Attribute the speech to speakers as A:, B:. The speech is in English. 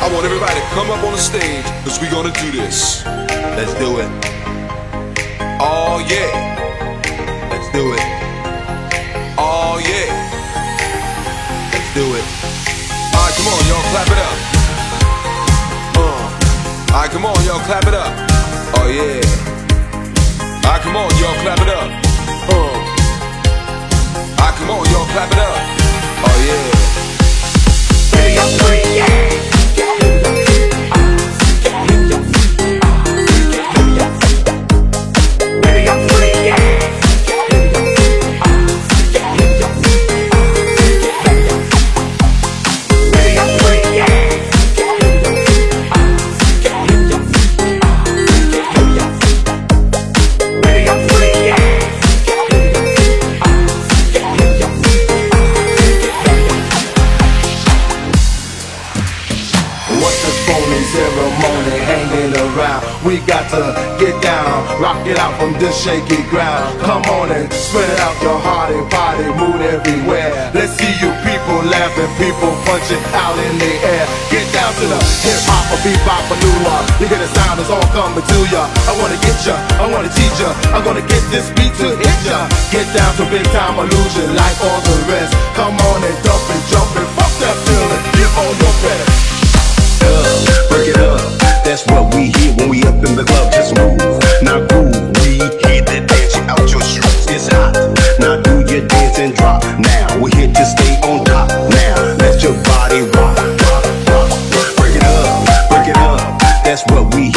A: I
B: want everybody to come up on the stage, cause we gonna do this. Let's do it. Oh yeah. Let's do it. Oh yeah. Let's do it. Alright, come on, y'all, clap it up. Uh. Alright, come on, y'all, clap it up. Oh yeah. Alright, come on, y'all, clap it up. Uh. Alright, come on, y'all, clap it up.
C: We got to get down, rock it out from this shaky ground. Come on and spread it out your heart and body, mood everywhere. Let's see you people laughing, people punching out in the air. Get down to the hip hop or bebop or new rock. You hear the sound, it's all coming to ya. I wanna get ya, I wanna teach ya, I'm gonna get this beat to hit ya. Get down to big time illusion, like all the rest. Come on and dump and jump and fuck that feeling. Get on your
D: pedal. what we